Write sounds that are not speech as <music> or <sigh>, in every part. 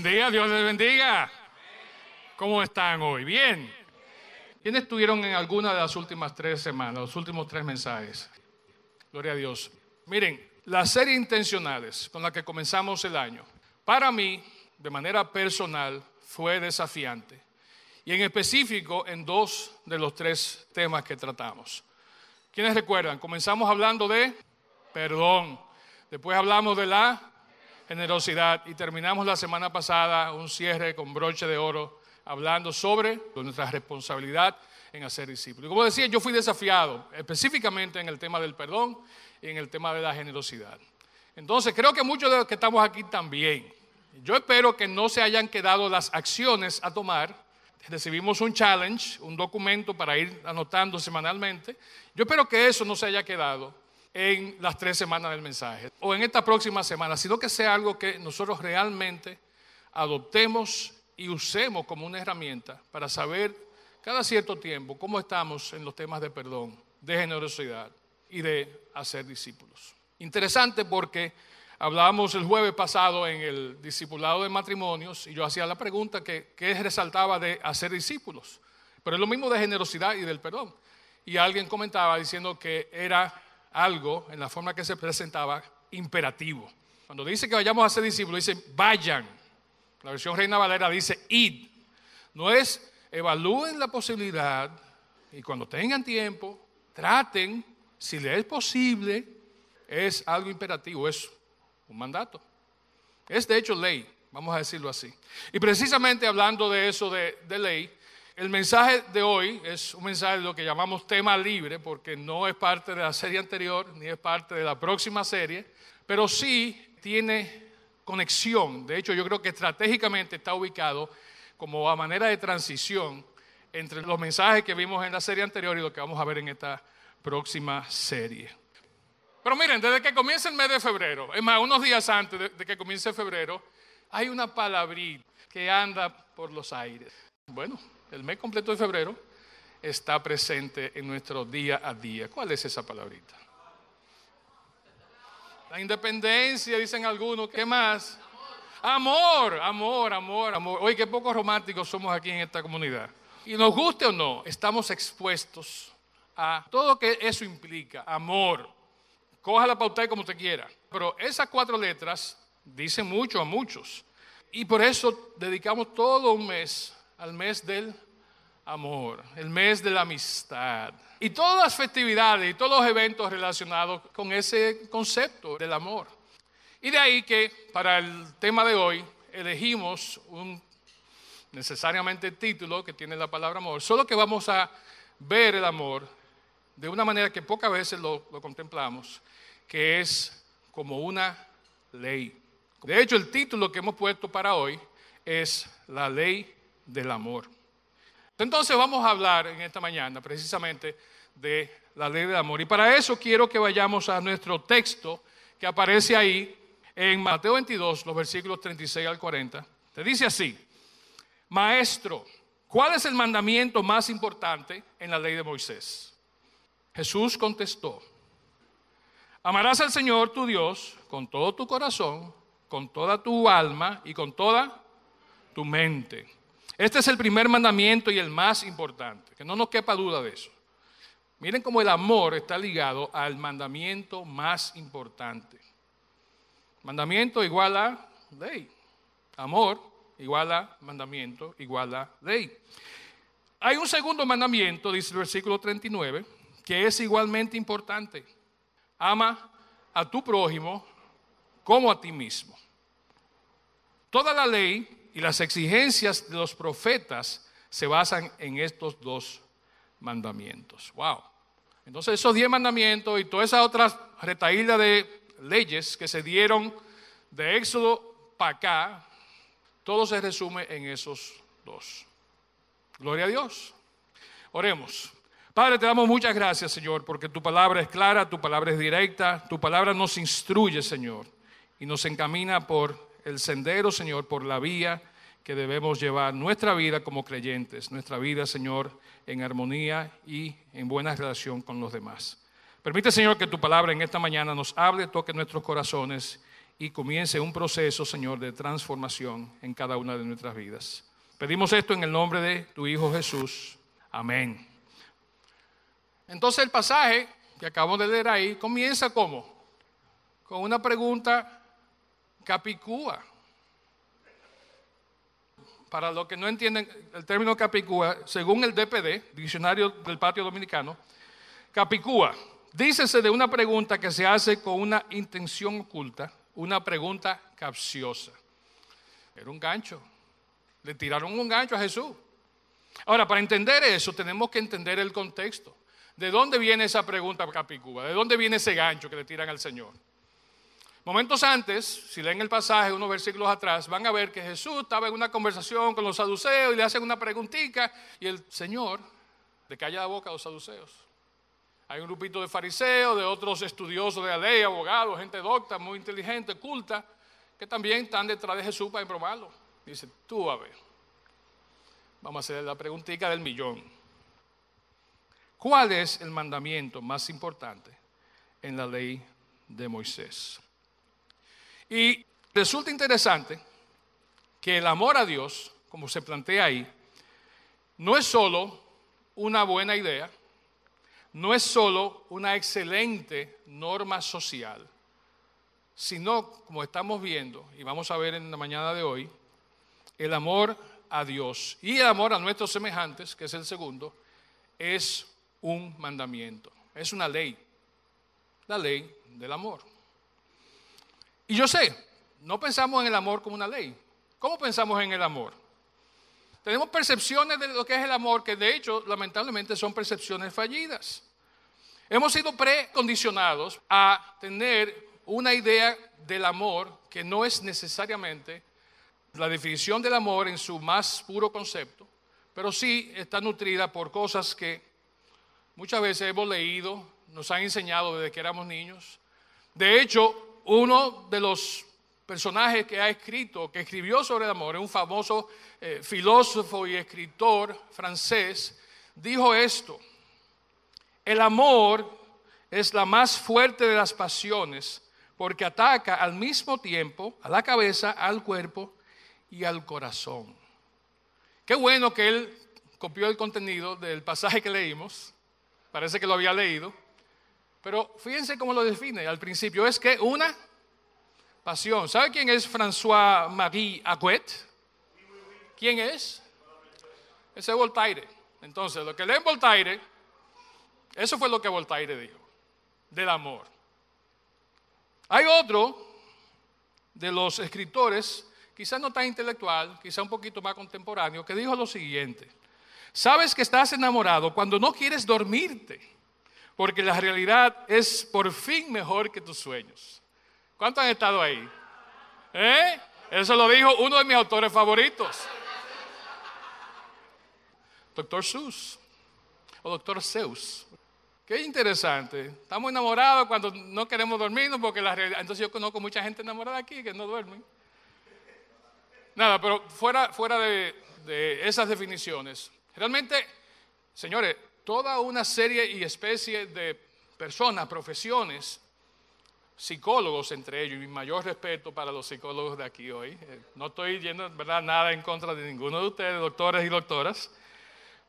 Buen Dios les bendiga. ¿Cómo están hoy? Bien. ¿Quiénes estuvieron en alguna de las últimas tres semanas, los últimos tres mensajes? Gloria a Dios. Miren, la serie intencionales con la que comenzamos el año, para mí, de manera personal, fue desafiante. Y en específico en dos de los tres temas que tratamos. ¿Quiénes recuerdan? Comenzamos hablando de perdón. Después hablamos de la generosidad y terminamos la semana pasada un cierre con broche de oro hablando sobre nuestra responsabilidad en hacer discípulos. Como decía, yo fui desafiado específicamente en el tema del perdón y en el tema de la generosidad. Entonces, creo que muchos de los que estamos aquí también. Yo espero que no se hayan quedado las acciones a tomar. Recibimos un challenge, un documento para ir anotando semanalmente. Yo espero que eso no se haya quedado en las tres semanas del mensaje o en esta próxima semana, sino que sea algo que nosotros realmente adoptemos y usemos como una herramienta para saber cada cierto tiempo cómo estamos en los temas de perdón, de generosidad y de hacer discípulos. Interesante porque hablábamos el jueves pasado en el discipulado de matrimonios y yo hacía la pregunta que, que resaltaba de hacer discípulos, pero es lo mismo de generosidad y del perdón. Y alguien comentaba diciendo que era algo en la forma que se presentaba imperativo. Cuando dice que vayamos a ser discípulos, dice vayan. La versión Reina Valera dice id. No es evalúen la posibilidad y cuando tengan tiempo, traten, si les es posible, es algo imperativo, es un mandato. Es de hecho ley, vamos a decirlo así. Y precisamente hablando de eso de, de ley, el mensaje de hoy es un mensaje de lo que llamamos tema libre, porque no es parte de la serie anterior, ni es parte de la próxima serie, pero sí tiene conexión. De hecho, yo creo que estratégicamente está ubicado como a manera de transición entre los mensajes que vimos en la serie anterior y lo que vamos a ver en esta próxima serie. Pero miren, desde que comienza el mes de febrero, es más, unos días antes de, que comience febrero, hay una palabrita que anda por los aires. Bueno, el mes completo de febrero, está presente en nuestro día a día. ¿Cuál es esa palabrita? La independencia, dicen algunos. ¿Qué más? Amor, amor, amor, amor. Oye, qué poco románticos somos aquí en esta comunidad. Y nos guste o no, estamos expuestos a todo lo que eso implica. Amor. Cójala para usted como usted quiera. Pero esas cuatro letras dicen mucho a muchos. Y por eso dedicamos todo un mes al mes del amor, el mes de la amistad. Y todas las festividades y todos los eventos relacionados con ese concepto del amor. Y de ahí que para el tema de hoy elegimos un necesariamente título que tiene la palabra amor, solo que vamos a ver el amor de una manera que pocas veces lo, contemplamos, que es como una ley. De hecho, el título que hemos puesto para hoy es la ley del amor. Entonces vamos a hablar en esta mañana precisamente de la ley del amor. Y para eso quiero que vayamos a nuestro texto que aparece ahí en Mateo 22, los versículos 36 al 40. Te dice así, Maestro, ¿cuál es el mandamiento más importante en la ley de Moisés? Jesús contestó, amarás al Señor tu Dios con todo tu corazón, con toda tu alma y con toda tu mente. Este es el primer mandamiento y el más importante, que no nos quepa duda de eso. Miren cómo el amor está ligado al mandamiento más importante. Mandamiento igual a ley. Amor igual a mandamiento igual a ley. Hay un segundo mandamiento, dice el versículo 39, que es igualmente importante. Ama a tu prójimo como a ti mismo. Toda la ley y las exigencias de los profetas se basan en estos dos mandamientos. Wow. Entonces esos diez mandamientos y todas esas otras retaídas de leyes que se dieron de Éxodo para acá, todo se resume en esos dos. Gloria a Dios. Oremos. Padre, te damos muchas gracias, Señor, porque tu palabra es clara, tu palabra es directa, tu palabra nos instruye, Señor, y nos encamina por el sendero, Señor, por la vía que debemos llevar nuestra vida como creyentes, nuestra vida, Señor, en armonía y en buena relación con los demás. Permite, Señor, que tu palabra en esta mañana nos hable, toque nuestros corazones y comience un proceso, Señor, de transformación en cada una de nuestras vidas. Pedimos esto en el nombre de tu Hijo Jesús. Amén. Entonces el pasaje que acabamos de leer ahí comienza como? Con una pregunta capicúa. Para los que no entienden el término capicúa, según el DPD, Diccionario del Patio Dominicano, capicúa, dícese de una pregunta que se hace con una intención oculta, una pregunta capciosa. Era un gancho. Le tiraron un gancho a Jesús. Ahora, para entender eso, tenemos que entender el contexto. ¿De dónde viene esa pregunta capicúa? ¿De dónde viene ese gancho que le tiran al Señor? Momentos antes, si leen el pasaje, unos versículos atrás, van a ver que Jesús estaba en una conversación con los saduceos y le hacen una preguntita y el Señor le calla la boca a los saduceos. Hay un grupito de fariseos, de otros estudiosos de la ley, abogados, gente docta, muy inteligente, culta, que también están detrás de Jesús para probarlo. Dice, tú a ver, vamos a hacer la preguntita del millón. ¿Cuál es el mandamiento más importante en la ley de Moisés? Y resulta interesante que el amor a Dios, como se plantea ahí, no es solo una buena idea, no es solo una excelente norma social, sino, como estamos viendo y vamos a ver en la mañana de hoy, el amor a Dios y el amor a nuestros semejantes, que es el segundo, es un mandamiento, es una ley, la ley del amor. Y yo sé, no pensamos en el amor como una ley. ¿Cómo pensamos en el amor? Tenemos percepciones de lo que es el amor que de hecho lamentablemente son percepciones fallidas. Hemos sido precondicionados a tener una idea del amor que no es necesariamente la definición del amor en su más puro concepto, pero sí está nutrida por cosas que Muchas veces hemos leído, nos han enseñado desde que éramos niños. De hecho, uno de los personajes que ha escrito, que escribió sobre el amor, un famoso eh, filósofo y escritor francés, dijo esto, el amor es la más fuerte de las pasiones porque ataca al mismo tiempo a la cabeza, al cuerpo y al corazón. Qué bueno que él copió el contenido del pasaje que leímos Parece que lo había leído. Pero fíjense cómo lo define al principio. Es que una pasión. ¿Sabe quién es François-Marie Aguet? ¿Quién es? Ese es Voltaire. Entonces, lo que lee Voltaire, eso fue lo que Voltaire dijo, del amor. Hay otro de los escritores, quizás no tan intelectual, quizás un poquito más contemporáneo, que dijo lo siguiente. Sabes que estás enamorado cuando no quieres dormirte, porque la realidad es por fin mejor que tus sueños. ¿Cuántos han estado ahí? ¿Eh? Eso lo dijo uno de mis autores favoritos. Doctor Seuss o Doctor Zeus. Qué interesante. Estamos enamorados cuando no queremos dormirnos porque la realidad... Entonces yo conozco mucha gente enamorada aquí que no duermen. Nada, pero fuera, fuera de, de esas definiciones, Realmente, señores, toda una serie y especie de personas, profesiones, psicólogos entre ellos, y mi mayor respeto para los psicólogos de aquí hoy. Eh, no estoy yendo, ¿verdad?, nada en contra de ninguno de ustedes, doctores y doctoras,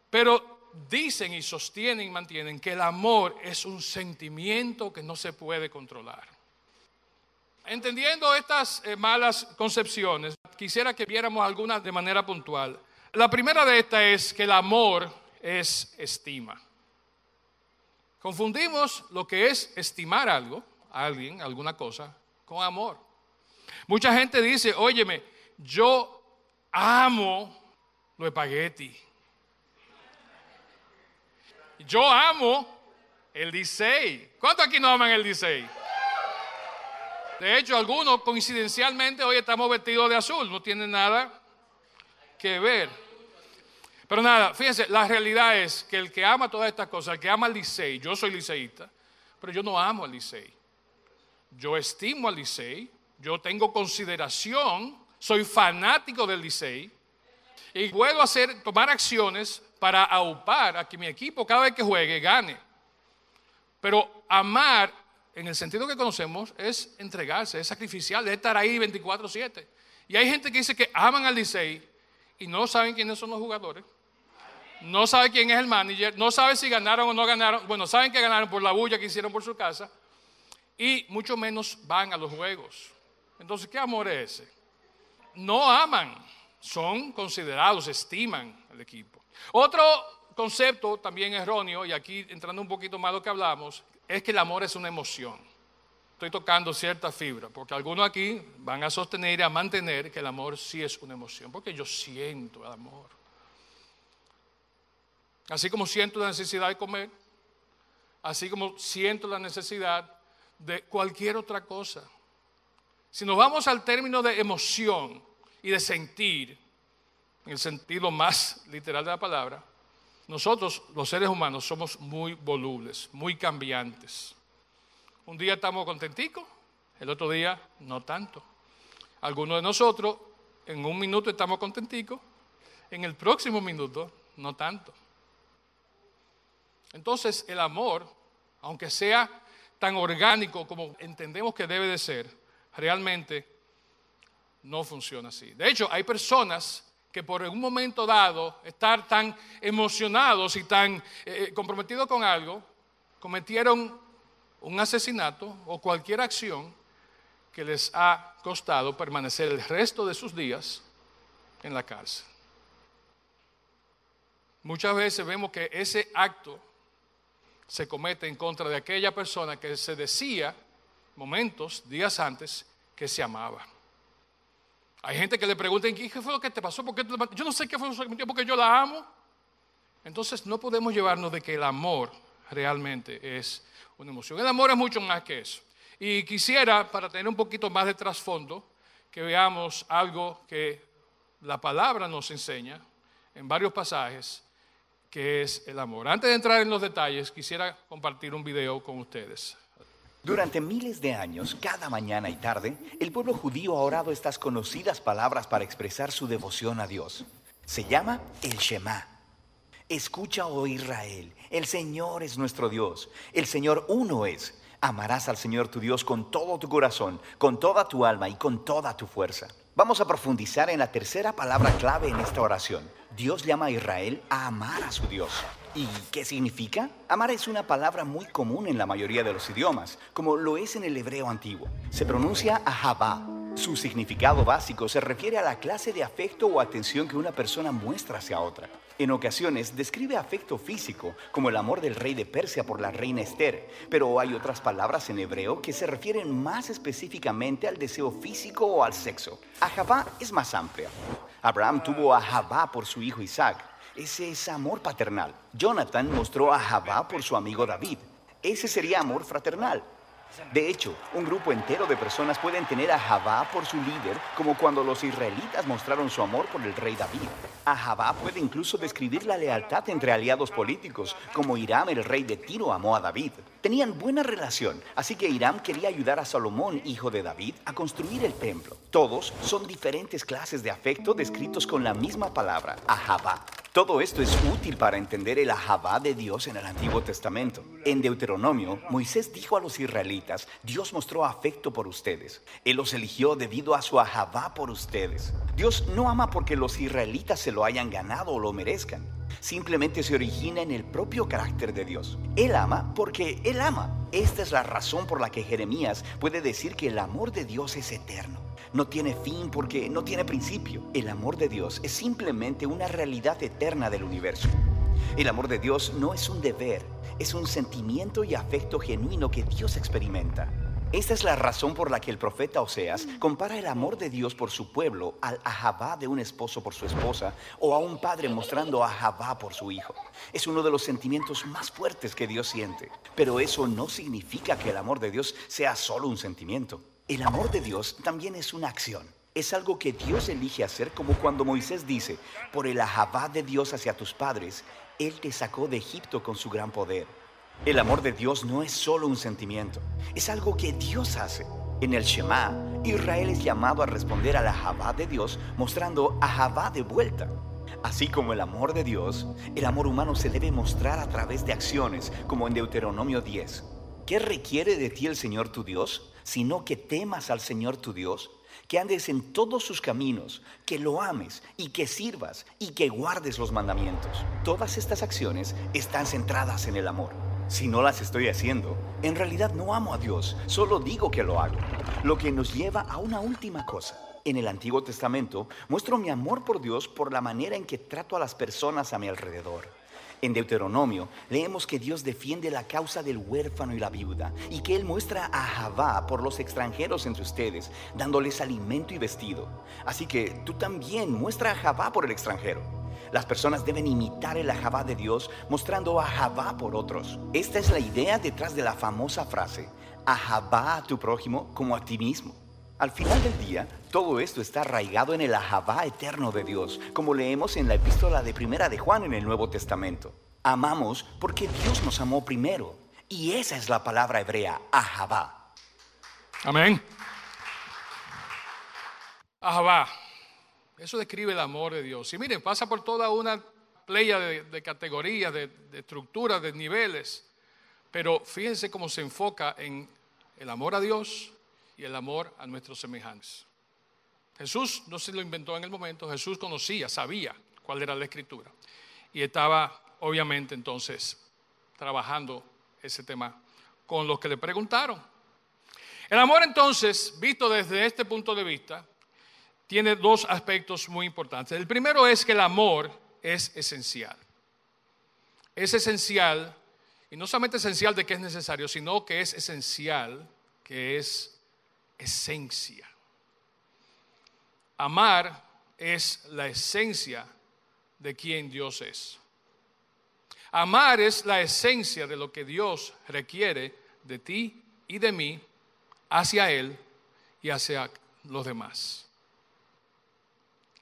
pero dicen y sostienen y mantienen que el amor es un sentimiento que no se puede controlar. Entendiendo estas eh, malas concepciones, quisiera que viéramos algunas de manera puntual. La primera de estas es que el amor es estima. Confundimos lo que es estimar algo, a alguien, alguna cosa, con amor. Mucha gente dice, óyeme, yo amo los espagueti. Yo amo el Disney. ¿Cuántos aquí no aman el Disney? De hecho, algunos coincidencialmente hoy estamos vestidos de azul, no tienen nada que ver. Pero nada, fíjense, la realidad es que el que ama todas estas cosas, el que ama al Licey, yo soy liceísta, pero yo no amo al Licey. Yo estimo al Licey, yo tengo consideración, soy fanático del Licey y puedo hacer, tomar acciones para aupar a que mi equipo cada vez que juegue gane. Pero amar en el sentido que conocemos, es entregarse, es sacrificial, es estar ahí 24/7. Y hay gente que dice que aman al Licey y no saben quiénes son los jugadores. No saben quién es el manager, no saben si ganaron o no ganaron. Bueno, saben que ganaron por la bulla que hicieron por su casa y mucho menos van a los juegos. Entonces, ¿qué amor es ese? No aman, son considerados, estiman al equipo. Otro concepto también erróneo, y aquí entrando un poquito más lo que hablamos, es que el amor es una emoción. Estoy tocando cierta fibra, porque algunos aquí van a sostener y a mantener que el amor sí es una emoción, porque yo siento el amor. Así como siento la necesidad de comer, así como siento la necesidad de cualquier otra cosa. Si nos vamos al término de emoción y de sentir, en el sentido más literal de la palabra, nosotros, los seres humanos, somos muy volubles, muy cambiantes. Un día estamos contenticos, el otro día no tanto. Algunos de nosotros, en un minuto estamos contenticos, en el próximo minuto no tanto. Entonces, el amor, aunque sea tan orgánico como entendemos que debe de ser, realmente no funciona así. De hecho, hay personas que por un momento dado estar tan emocionados y tan eh, eh, comprometidos con algo, cometieron un asesinato o cualquier acción que les ha costado permanecer el resto de sus días en la cárcel. Muchas veces vemos que ese acto se comete en contra de aquella persona que se decía momentos, días antes, que se amaba. Hay gente que le pregunta, ¿qué fue lo que te pasó? yo no sé qué fue lo que me porque yo la amo. Entonces no podemos llevarnos de que el amor realmente es una emoción. El amor es mucho más que eso. Y quisiera, para tener un poquito más de trasfondo, que veamos algo que la palabra nos enseña en varios pasajes, que es el amor. Antes de entrar en los detalles, quisiera compartir un video con ustedes. Durante miles de años, cada mañana y tarde, el pueblo judío ha orado estas conocidas palabras para expresar su devoción a Dios. Se llama el Shema. Escucha, oh Israel, el Señor es nuestro Dios, el Señor uno es. Amarás al Señor tu Dios con todo tu corazón, con toda tu alma y con toda tu fuerza. Vamos a profundizar en la tercera palabra clave en esta oración. Dios llama a Israel a amar a su Dios. ¿Y qué significa? Amar es una palabra muy común en la mayoría de los idiomas, como lo es en el hebreo antiguo. Se pronuncia ahabá. Su significado básico se refiere a la clase de afecto o atención que una persona muestra hacia otra. En ocasiones describe afecto físico, como el amor del rey de Persia por la reina Esther, pero hay otras palabras en hebreo que se refieren más específicamente al deseo físico o al sexo. Ahabá es más amplia. Abraham tuvo ahabá por su hijo Isaac, ese es amor paternal. Jonathan mostró a Jabá por su amigo David. Ese sería amor fraternal. De hecho, un grupo entero de personas pueden tener a Jabá por su líder, como cuando los israelitas mostraron su amor por el rey David. A Jabá puede incluso describir la lealtad entre aliados políticos, como Hiram, el rey de Tiro, amó a David. Tenían buena relación, así que Hiram quería ayudar a Salomón, hijo de David, a construir el templo. Todos son diferentes clases de afecto descritos con la misma palabra, Ahabá. Todo esto es útil para entender el ahabá de Dios en el Antiguo Testamento. En Deuteronomio, Moisés dijo a los israelitas, Dios mostró afecto por ustedes. Él los eligió debido a su ahabá por ustedes. Dios no ama porque los israelitas se lo hayan ganado o lo merezcan. Simplemente se origina en el propio carácter de Dios. Él ama porque Él ama. Esta es la razón por la que Jeremías puede decir que el amor de Dios es eterno no tiene fin porque no tiene principio. El amor de Dios es simplemente una realidad eterna del universo. El amor de Dios no es un deber, es un sentimiento y afecto genuino que Dios experimenta. Esta es la razón por la que el profeta Oseas compara el amor de Dios por su pueblo al ahabá de un esposo por su esposa o a un padre mostrando ahabá por su hijo. Es uno de los sentimientos más fuertes que Dios siente. Pero eso no significa que el amor de Dios sea solo un sentimiento. El amor de Dios también es una acción. Es algo que Dios elige hacer como cuando Moisés dice, por el ahabá de Dios hacia tus padres, Él te sacó de Egipto con su gran poder. El amor de Dios no es solo un sentimiento, es algo que Dios hace. En el Shema, Israel es llamado a responder al ahabá de Dios mostrando ahabá de vuelta. Así como el amor de Dios, el amor humano se debe mostrar a través de acciones, como en Deuteronomio 10. ¿Qué requiere de ti el Señor tu Dios? Sino que temas al Señor tu Dios, que andes en todos sus caminos, que lo ames y que sirvas y que guardes los mandamientos. Todas estas acciones están centradas en el amor. Si no las estoy haciendo, en realidad no amo a Dios, solo digo que lo hago. Lo que nos lleva a una última cosa. En el Antiguo Testamento muestro mi amor por Dios por la manera en que trato a las personas a mi alrededor. En Deuteronomio leemos que Dios defiende la causa del huérfano y la viuda y que Él muestra a Javá por los extranjeros entre ustedes, dándoles alimento y vestido. Así que tú también muestra a Javá por el extranjero. Las personas deben imitar el ajabá de Dios mostrando ajabá por otros. Esta es la idea detrás de la famosa frase, ajabá a tu prójimo como a ti mismo. Al final del día, todo esto está arraigado en el ajabá eterno de Dios, como leemos en la epístola de Primera de Juan en el Nuevo Testamento. Amamos porque Dios nos amó primero, y esa es la palabra hebrea, ajabá. Amén. Ajabá. Eso describe el amor de Dios. Y miren, pasa por toda una playa de, categorías, de, de estructuras, de niveles. Pero fíjense cómo se enfoca en el amor a Dios y el amor a nuestros semejantes. Jesús no se lo inventó en el momento, Jesús conocía, sabía cuál era la escritura. Y estaba, obviamente, entonces, trabajando ese tema con los que le preguntaron. El amor, entonces, visto desde este punto de vista, tiene dos aspectos muy importantes. El primero es que el amor es esencial. Es esencial, y no solamente esencial de que es necesario, sino que es esencial, que es esencia. Amar es la esencia de quien Dios es. Amar es la esencia de lo que Dios requiere de ti y de mí hacia Él y hacia los demás.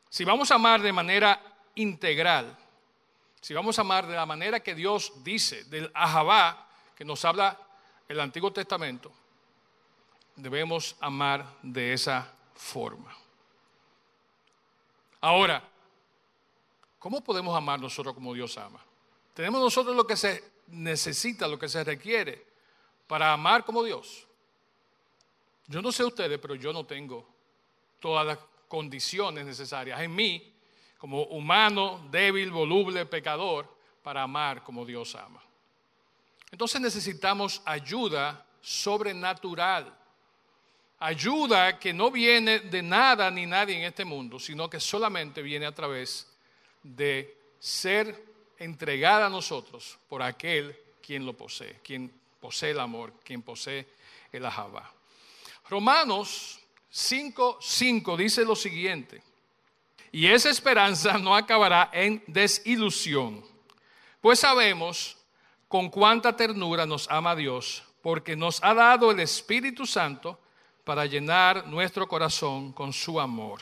Si vamos a amar de manera integral, si vamos a amar de la manera que Dios dice, del Ahabá, que nos habla el Antiguo Testamento, debemos amar de esa forma. Ahora, ¿cómo podemos amar nosotros como Dios ama? Tenemos nosotros lo que se necesita, lo que se requiere para amar como Dios. Yo no sé ustedes, pero yo no tengo todas las condiciones necesarias en mí, como humano, débil, voluble, pecador, para amar como Dios ama. Entonces necesitamos ayuda sobrenatural. Ayuda que no viene de nada ni nadie en este mundo, sino que solamente viene a través de ser entregada a nosotros por aquel quien lo posee, quien posee el amor, quien posee el ajaba. Romanos 5.5 dice lo siguiente, y esa esperanza no acabará en desilusión, pues sabemos con cuánta ternura nos ama Dios, porque nos ha dado el Espíritu Santo para llenar nuestro corazón con su amor.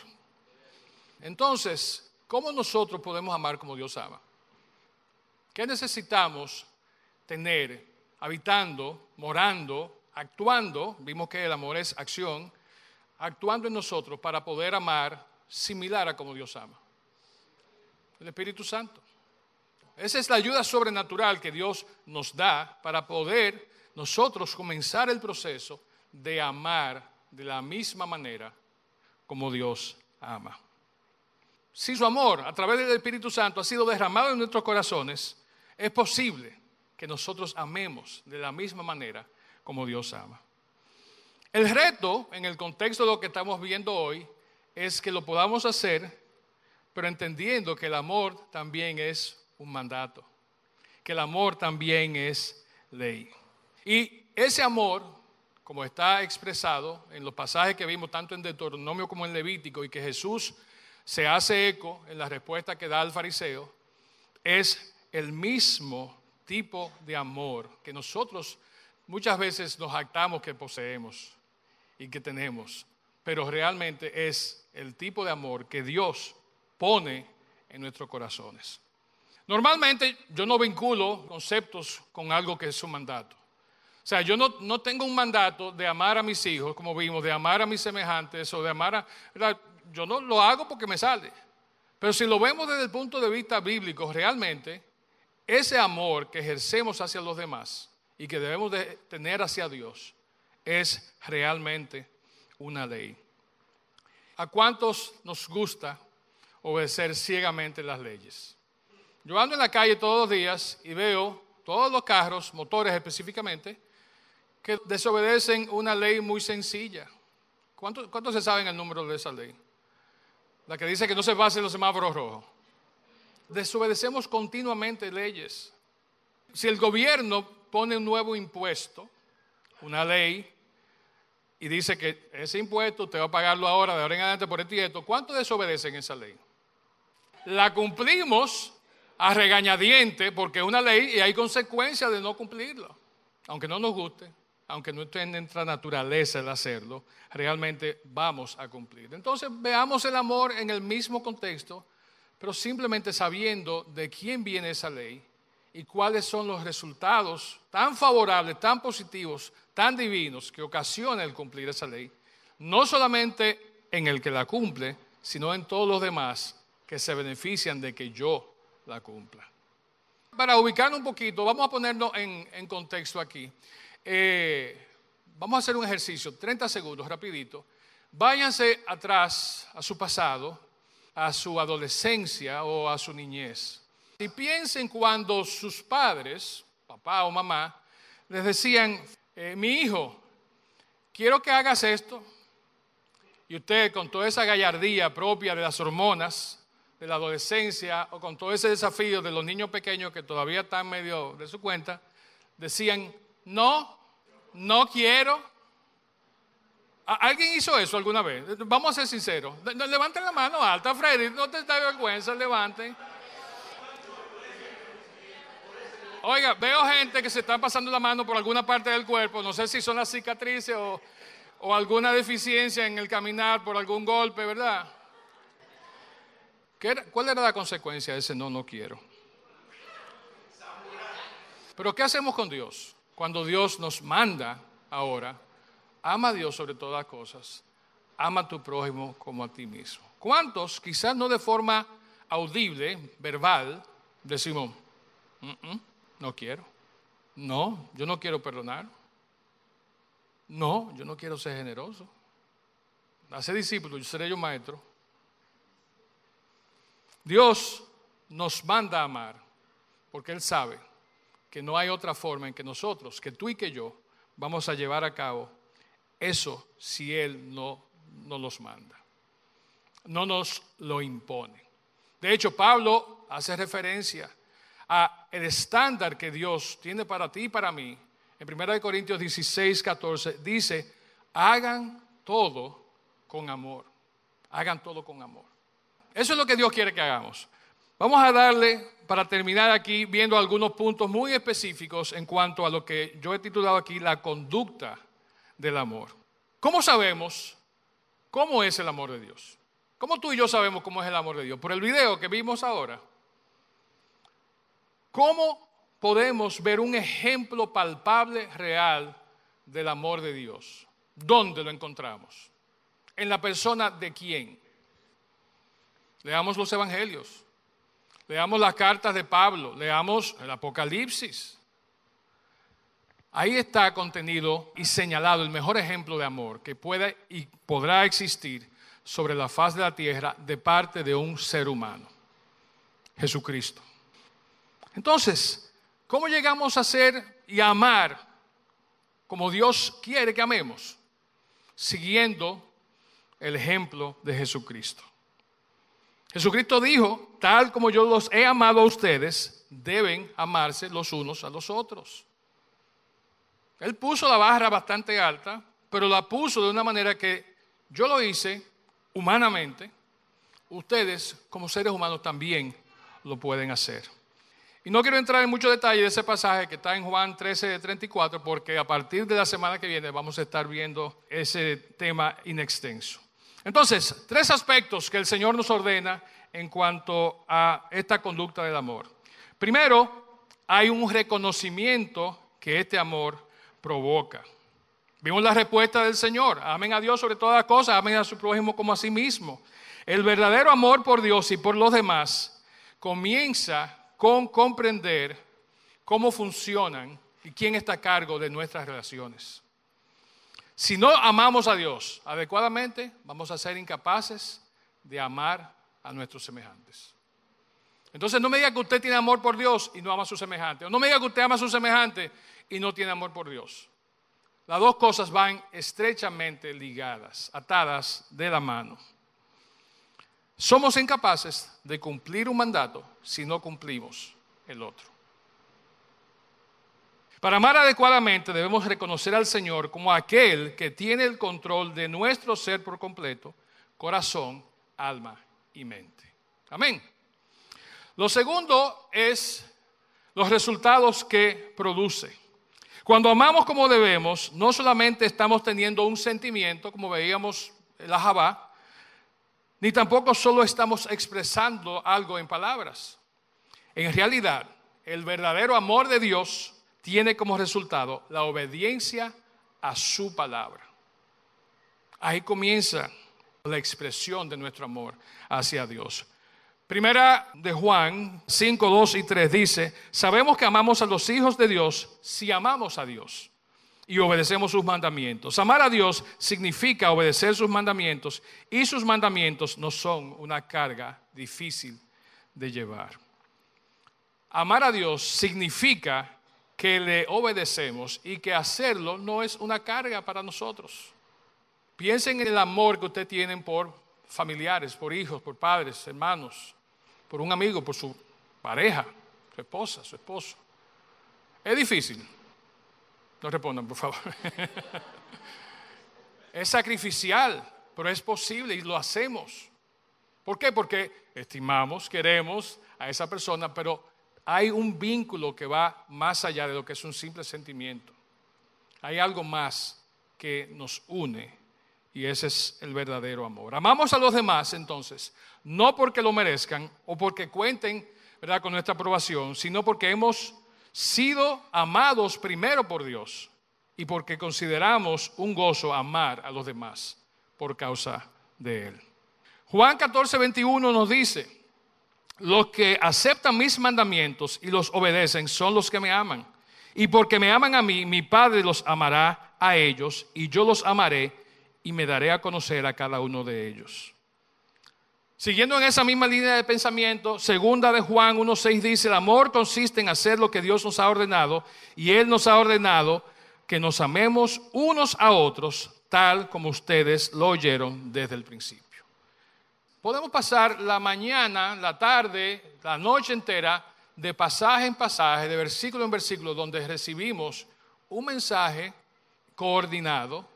Entonces, ¿cómo nosotros podemos amar como Dios ama? ¿Qué necesitamos tener habitando, morando, actuando? Vimos que el amor es acción actuando en nosotros para poder amar similar a como Dios ama. El Espíritu Santo. Esa es la ayuda sobrenatural que Dios nos da para poder nosotros comenzar el proceso de amar de la misma manera como Dios ama. Si su amor a través del Espíritu Santo ha sido derramado en nuestros corazones, es posible que nosotros amemos de la misma manera como Dios ama. El reto en el contexto de lo que estamos viendo hoy es que lo podamos hacer, pero entendiendo que el amor también es un mandato, que el amor también es ley. Y ese amor, como está expresado en los pasajes que vimos tanto en Deuteronomio como en Levítico y que Jesús se hace eco en la respuesta que da al fariseo, es el mismo tipo de amor que nosotros muchas veces nos actamos que poseemos y que tenemos, pero realmente es el tipo de amor que Dios pone en nuestros corazones. Normalmente yo no vinculo conceptos con algo que es su mandato. O sea, yo no, no, tengo un mandato de amar a mis hijos, como vimos, de amar a mis semejantes o de amar a... Yo no lo hago porque me sale. Pero si lo vemos desde el punto de vista bíblico, realmente ese amor que ejercemos hacia los demás y que debemos de tener hacia Dios es realmente una ley. ¿A cuántos nos gusta obedecer ciegamente las leyes? Yo ando en la calle todos los días y veo todos los carros, motores específicamente, que desobedecen una ley muy sencilla. ¿Cuántos cuánto se saben el número de esa ley? La que dice que no se pasen los semáforos rojos. Desobedecemos continuamente leyes. Si el gobierno pone un nuevo impuesto, una ley, y dice que ese impuesto usted va a pagarlo ahora, de ahora en adelante por el esto, ¿cuánto desobedecen esa ley? La cumplimos a regañadiente porque es una ley y hay consecuencias de no cumplirla. Aunque no nos guste, aunque no esté en nuestra naturaleza el hacerlo, realmente vamos a cumplir. Entonces veamos el amor en el mismo contexto, pero simplemente sabiendo de quién viene esa ley y cuáles son los resultados tan favorables, tan positivos, tan divinos que ocasiona el cumplir esa ley, no solamente en el que la cumple, sino en todos los demás que se benefician de que yo la cumpla. Para ubicarnos un poquito, vamos a ponernos en, contexto aquí. Eh, vamos a hacer un ejercicio, 30 segundos, rapidito. Váyanse atrás a su pasado, a su adolescencia o a su niñez. Y piensen cuando sus padres, papá o mamá, les decían, eh, mi hijo, quiero que hagas esto. Y usted con toda esa gallardía propia de las hormonas, de la adolescencia, o con todo ese desafío de los niños pequeños que todavía están medio de su cuenta, decían, no, no quiero. ¿Alguien hizo eso alguna vez? Vamos a ser sinceros. Levanten la mano alta, Freddy, no te da vergüenza, levanten. Oiga, veo gente que se está pasando la mano por alguna parte del cuerpo, no sé si son las cicatrices o, alguna deficiencia en el caminar por algún golpe, ¿verdad? ¿Cuál era la consecuencia de ese no, no quiero? Pero ¿qué hacemos con Dios? Cuando Dios nos manda ahora, ama a Dios sobre todas cosas, ama a tu prójimo como a ti mismo. ¿Cuántos, quizás no de forma audible, verbal, decimos, no quiero. No, yo no quiero perdonar. No, yo no quiero ser generoso. Hace discípulo, yo seré yo maestro. Dios nos manda a amar porque Él sabe que no hay otra forma en que nosotros, que tú y que yo, vamos a llevar a cabo eso si Él no, no nos manda. No nos lo impone. De hecho, Pablo hace referencia a el estándar que Dios tiene para ti y para mí, en 1 Corintios 16, 14, dice, hagan todo con amor. Hagan todo con amor. Eso es lo que Dios quiere que hagamos. Vamos a darle, para terminar aquí, viendo algunos puntos muy específicos en cuanto a lo que yo he titulado aquí, la conducta del amor. ¿Cómo sabemos cómo es el amor de Dios? ¿Cómo tú y yo sabemos cómo es el amor de Dios? Por el video que vimos ahora. ¿Cómo podemos ver un ejemplo palpable, real del amor de Dios? ¿Dónde lo encontramos? ¿En la persona de quién? Leamos los evangelios, leamos las cartas de Pablo, leamos el Apocalipsis. Ahí está contenido y señalado el mejor ejemplo de amor que puede y podrá existir sobre la faz de la tierra de parte de un ser humano, Jesucristo. Entonces, ¿cómo llegamos a ser y a amar como Dios quiere que amemos? Siguiendo el ejemplo de Jesucristo. Jesucristo dijo, tal como yo los he amado a ustedes, deben amarse los unos a los otros. Él puso la barra bastante alta, pero la puso de una manera que yo lo hice humanamente. Ustedes, como seres humanos, también lo pueden hacer. Y no quiero entrar en mucho detalle de ese pasaje que está en Juan 13, 34, porque a partir de la semana que viene vamos a estar viendo ese tema inextenso. Entonces, tres aspectos que el Señor nos ordena en cuanto a esta conducta del amor. Primero, hay un reconocimiento que este amor provoca. Vimos la respuesta del Señor. Amen a Dios sobre todas las cosas, amen a su prójimo como a sí mismo. El verdadero amor por Dios y por los demás comienza con comprender cómo funcionan y quién está a cargo de nuestras relaciones. Si no amamos a Dios adecuadamente, vamos a ser incapaces de amar a nuestros semejantes. Entonces no me diga que usted tiene amor por Dios y no ama a su semejante. O no me diga que usted ama a su semejante y no tiene amor por Dios. Las dos cosas van estrechamente ligadas, atadas de la mano. Somos incapaces de cumplir un mandato si no cumplimos el otro. Para amar adecuadamente debemos reconocer al Señor como aquel que tiene el control de nuestro ser por completo, corazón, alma y mente. Amén. Lo segundo es los resultados que produce. Cuando amamos como debemos, no solamente estamos teniendo un sentimiento, como veíamos en la Jabá, ni tampoco solo estamos expresando algo en palabras. En realidad, el verdadero amor de Dios tiene como resultado la obediencia a su palabra. Ahí comienza la expresión de nuestro amor hacia Dios. Primera de Juan 5, 2 y 3 dice, sabemos que amamos a los hijos de Dios si amamos a Dios y obedecemos sus mandamientos. Amar a Dios significa obedecer sus mandamientos y sus mandamientos no son una carga difícil de llevar. Amar a Dios significa que le obedecemos y que hacerlo no es una carga para nosotros. Piensen en el amor que ustedes tienen por familiares, por hijos, por padres, hermanos, por un amigo, por su pareja, su esposa, su esposo. Es difícil. No respondan, por favor. <laughs> es sacrificial, pero es posible y lo hacemos. ¿Por qué? Porque estimamos, queremos a esa persona, pero hay un vínculo que va más allá de lo que es un simple sentimiento. Hay algo más que nos une y ese es el verdadero amor. Amamos a los demás entonces, no porque lo merezcan o porque cuenten ¿verdad? con nuestra aprobación, sino porque hemos sido amados primero por Dios y porque consideramos un gozo amar a los demás por causa de Él. Juan 14, 21 nos dice, los que aceptan mis mandamientos y los obedecen son los que me aman. Y porque me aman a mí, mi Padre los amará a ellos y yo los amaré y me daré a conocer a cada uno de ellos. Siguiendo en esa misma línea de pensamiento, segunda de Juan 1.6 dice, el amor consiste en hacer lo que Dios nos ha ordenado y Él nos ha ordenado que nos amemos unos a otros tal como ustedes lo oyeron desde el principio. Podemos pasar la mañana, la tarde, la noche entera de pasaje en pasaje, de versículo en versículo, donde recibimos un mensaje coordinado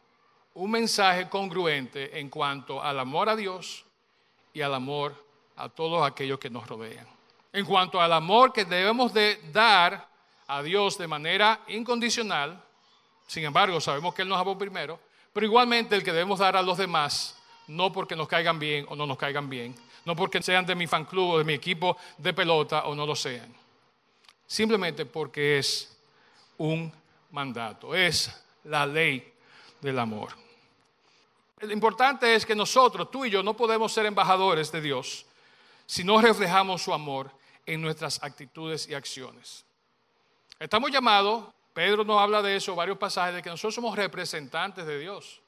un mensaje congruente en cuanto al amor a Dios y al amor a todos aquellos que nos rodean. En cuanto al amor que debemos de dar a Dios de manera incondicional, sin embargo sabemos que Él nos amó primero, pero igualmente el que debemos dar a los demás, no porque nos caigan bien o no nos caigan bien, no porque sean de mi fan club o de mi equipo de pelota o no lo sean, simplemente porque es un mandato, es la ley del amor. Lo importante es que nosotros, tú y yo, no podemos ser embajadores de Dios si no reflejamos su amor en nuestras actitudes y acciones. Estamos llamados, Pedro nos habla de eso, varios pasajes, de que nosotros somos representantes de Dios.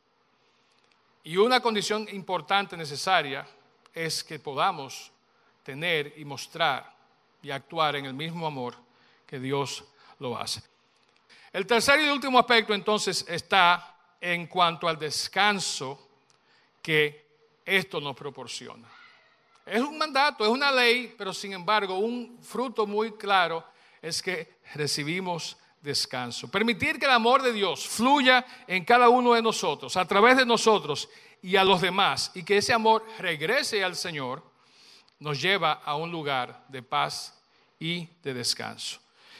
Y una condición importante, necesaria, es que podamos tener y mostrar y actuar en el mismo amor que Dios lo hace. El tercer y último aspecto entonces está en cuanto al descanso que esto nos proporciona. Es un mandato, es una ley, pero sin embargo un fruto muy claro es que recibimos descanso. Permitir que el amor de Dios fluya en cada uno de nosotros, a través de nosotros y a los demás, y que ese amor regrese al Señor, nos lleva a un lugar de paz y de descanso.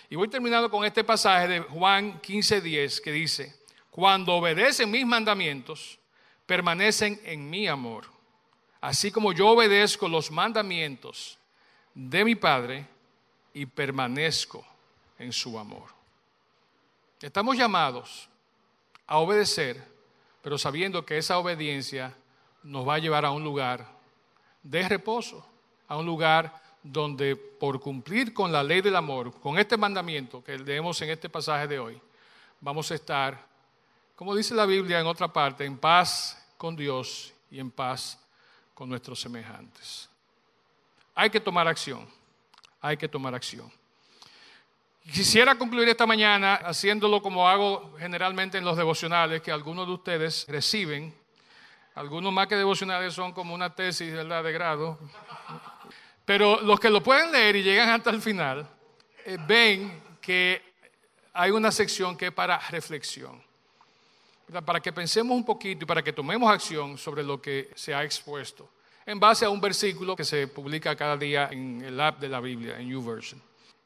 Y voy terminando con este pasaje de Juan 15:10 que dice, cuando obedecen mis mandamientos, permanecen en mi amor, así como yo obedezco los mandamientos de mi Padre y permanezco en su amor. Estamos llamados a obedecer, pero sabiendo que esa obediencia nos va a llevar a un lugar de reposo, a un lugar donde por cumplir con la ley del amor, con este mandamiento que leemos en este pasaje de hoy, vamos a estar, como dice la Biblia en otra parte, en paz con Dios y en paz con nuestros semejantes. Hay que tomar acción, hay que tomar acción. Quisiera concluir esta mañana haciéndolo como hago generalmente en los devocionales que algunos de ustedes reciben. Algunos más que devocionales son como una tesis de grado. Pero los que lo pueden leer y llegan hasta el final, eh, ven que hay una sección que es para reflexión. Para que pensemos un poquito y para que tomemos acción sobre lo que se ha expuesto. En base a un versículo que se publica cada día en el app de la Biblia, en YouVersion.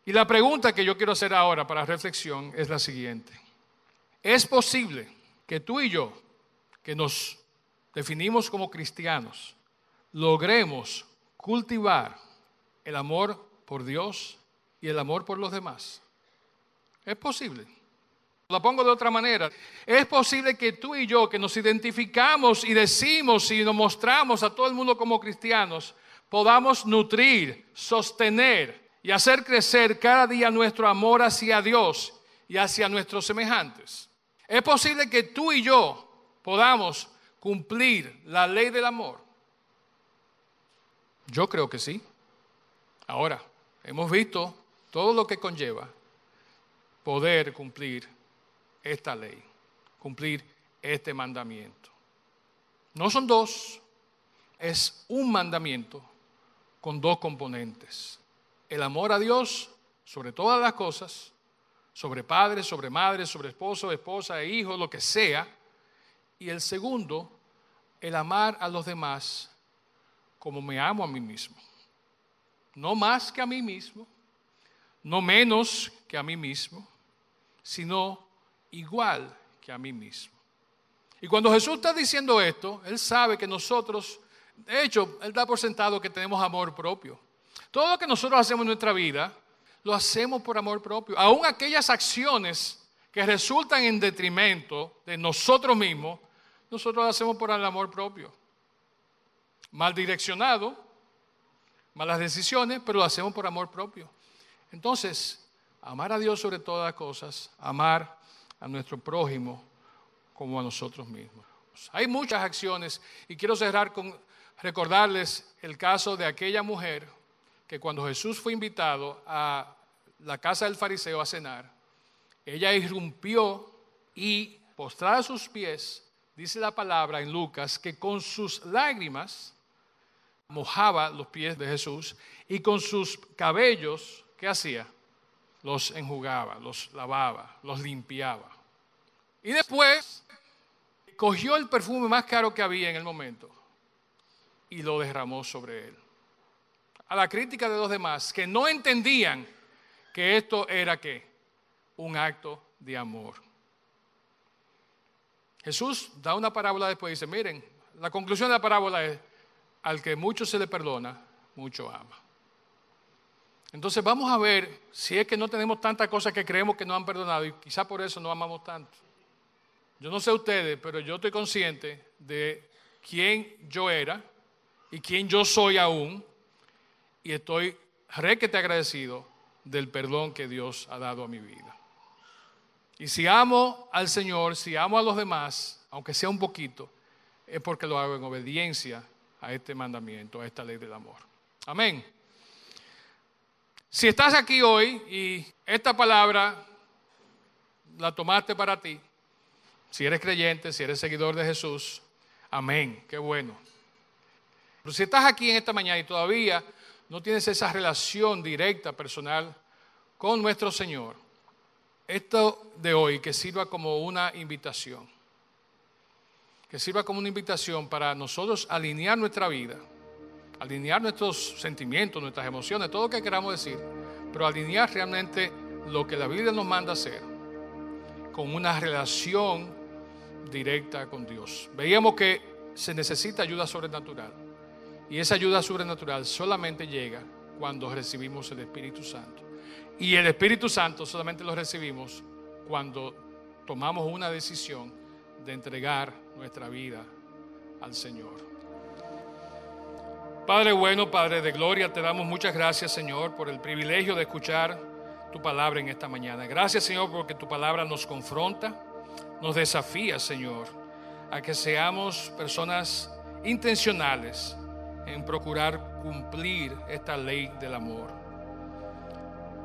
Y la pregunta que yo quiero hacer ahora para reflexión es la siguiente. ¿Es posible que tú y yo, que nos definimos como cristianos, logremos cultivar el amor por Dios y el amor por los demás? ¿Es posible? Lo pongo de otra manera. Es posible que tú y yo, que nos identificamos y decimos y nos mostramos a todo el mundo como cristianos, podamos nutrir, sostener y hacer crecer cada día nuestro amor hacia Dios y hacia nuestros semejantes. Es posible que tú y yo podamos cumplir la ley del amor. Yo creo que sí. Ahora, hemos visto todo lo que conlleva poder cumplir esta ley, cumplir este mandamiento. No son dos, es un mandamiento con dos componentes el amor a Dios sobre todas las cosas, sobre padres, sobre madres, sobre esposo, esposa e hijos, lo que sea. Y el segundo, el amar a los demás como me amo a mí mismo. No más que a mí mismo, no menos que a mí mismo, sino igual que a mí mismo. Y cuando Jesús está diciendo esto, Él sabe que nosotros, de hecho, Él da por sentado que tenemos amor propio. Todo lo que nosotros hacemos en nuestra vida, lo hacemos por amor propio. Aún aquellas acciones que resultan en detrimento de nosotros mismos, nosotros lo hacemos por el amor propio. Mal direccionado, malas decisiones, pero lo hacemos por amor propio. Entonces, amar a Dios sobre todas las cosas, amar a nuestro prójimo como a nosotros mismos. Hay muchas acciones y quiero cerrar con recordarles el caso de aquella mujer que cuando Jesús fue invitado a la casa del fariseo a cenar, ella irrumpió y postrada a sus pies, dice la palabra en Lucas, que con sus lágrimas mojaba los pies de Jesús y con sus cabellos, ¿qué hacía? Los enjugaba, los lavaba, los limpiaba. Y después cogió el perfume más caro que había en el momento y lo derramó sobre él a la crítica de los demás que no entendían que esto era qué? Un acto de amor. Jesús da una parábola después y dice, miren, la conclusión de la parábola es, al que mucho se le perdona, mucho ama. Entonces vamos a ver si es que no tenemos tantas cosas que creemos que no han perdonado y quizá por eso no amamos tanto. Yo no sé ustedes, pero yo estoy consciente de quién yo era y quién yo soy aún y estoy requete agradecido del perdón que Dios ha dado a mi vida. Y si amo al Señor, si amo a los demás, aunque sea un poquito, es porque lo hago en obediencia a este mandamiento, a esta ley del amor. Amén. Si estás aquí hoy y esta palabra la tomaste para ti, si eres creyente, si eres seguidor de Jesús, amén, qué bueno. Pero si estás aquí en esta mañana y todavía no tienes esa relación directa, personal con nuestro Señor, esto de hoy que sirva como una invitación, que sirva como una invitación para nosotros alinear nuestra vida, alinear nuestros sentimientos, nuestras emociones, todo lo que queramos decir, pero alinear realmente lo que la Biblia nos manda hacer con una relación directa con Dios. Veíamos que se necesita ayuda sobrenatural. Y esa ayuda sobrenatural solamente llega cuando recibimos el Espíritu Santo. Y el Espíritu Santo solamente lo recibimos cuando tomamos una decisión de entregar nuestra vida al Señor. Padre bueno, Padre de gloria, te damos muchas gracias, Señor, por el privilegio de escuchar tu palabra en esta mañana. Gracias, Señor, porque tu palabra nos confronta, nos desafía, Señor, a que seamos personas intencionales en procurar cumplir esta ley del amor.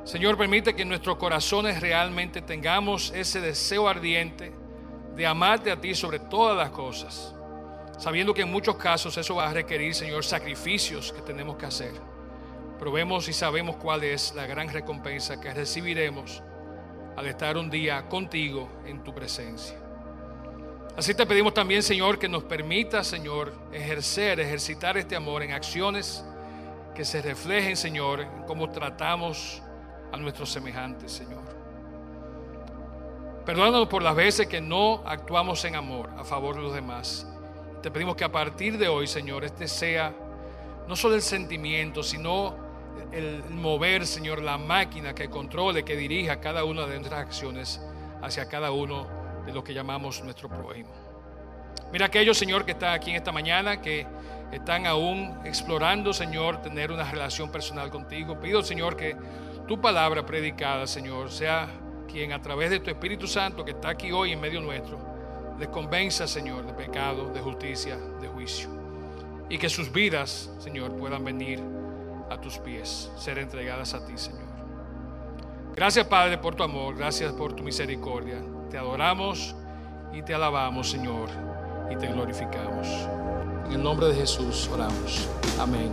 Señor, permite que en nuestros corazones realmente tengamos ese deseo ardiente de amarte a ti sobre todas las cosas sabiendo que en muchos casos eso va a requerir, Señor, sacrificios que tenemos que hacer. Pero vemos y sabemos cuál es la gran recompensa que recibiremos al estar un día contigo en tu presencia. Así te pedimos también, Señor, que nos permita, Señor, ejercer, ejercitar este amor en acciones que se reflejen, Señor, en cómo tratamos a nuestros semejantes, Señor. Perdónanos por las veces que no actuamos en amor a favor de los demás te pedimos que a partir de hoy, Señor, este sea no solo el sentimiento, sino el mover, Señor, la máquina que controle, que dirija cada una de nuestras acciones hacia cada uno de lo que llamamos nuestro prójimo. Mira aquellos, Señor, que están aquí en esta mañana, que están aún explorando, Señor, tener una relación personal contigo. Pido, Señor, que tu palabra predicada, Señor, sea quien a través de tu Espíritu Santo que está aquí hoy en medio nuestro, les convenza, Señor, de pecado, de justicia, de juicio. Y que sus vidas, Señor, puedan venir a tus pies, ser entregadas a ti, Señor. Gracias, Padre, por tu amor, gracias por tu misericordia. Te adoramos y te alabamos, Señor, y te glorificamos. En el nombre de Jesús oramos. Amén.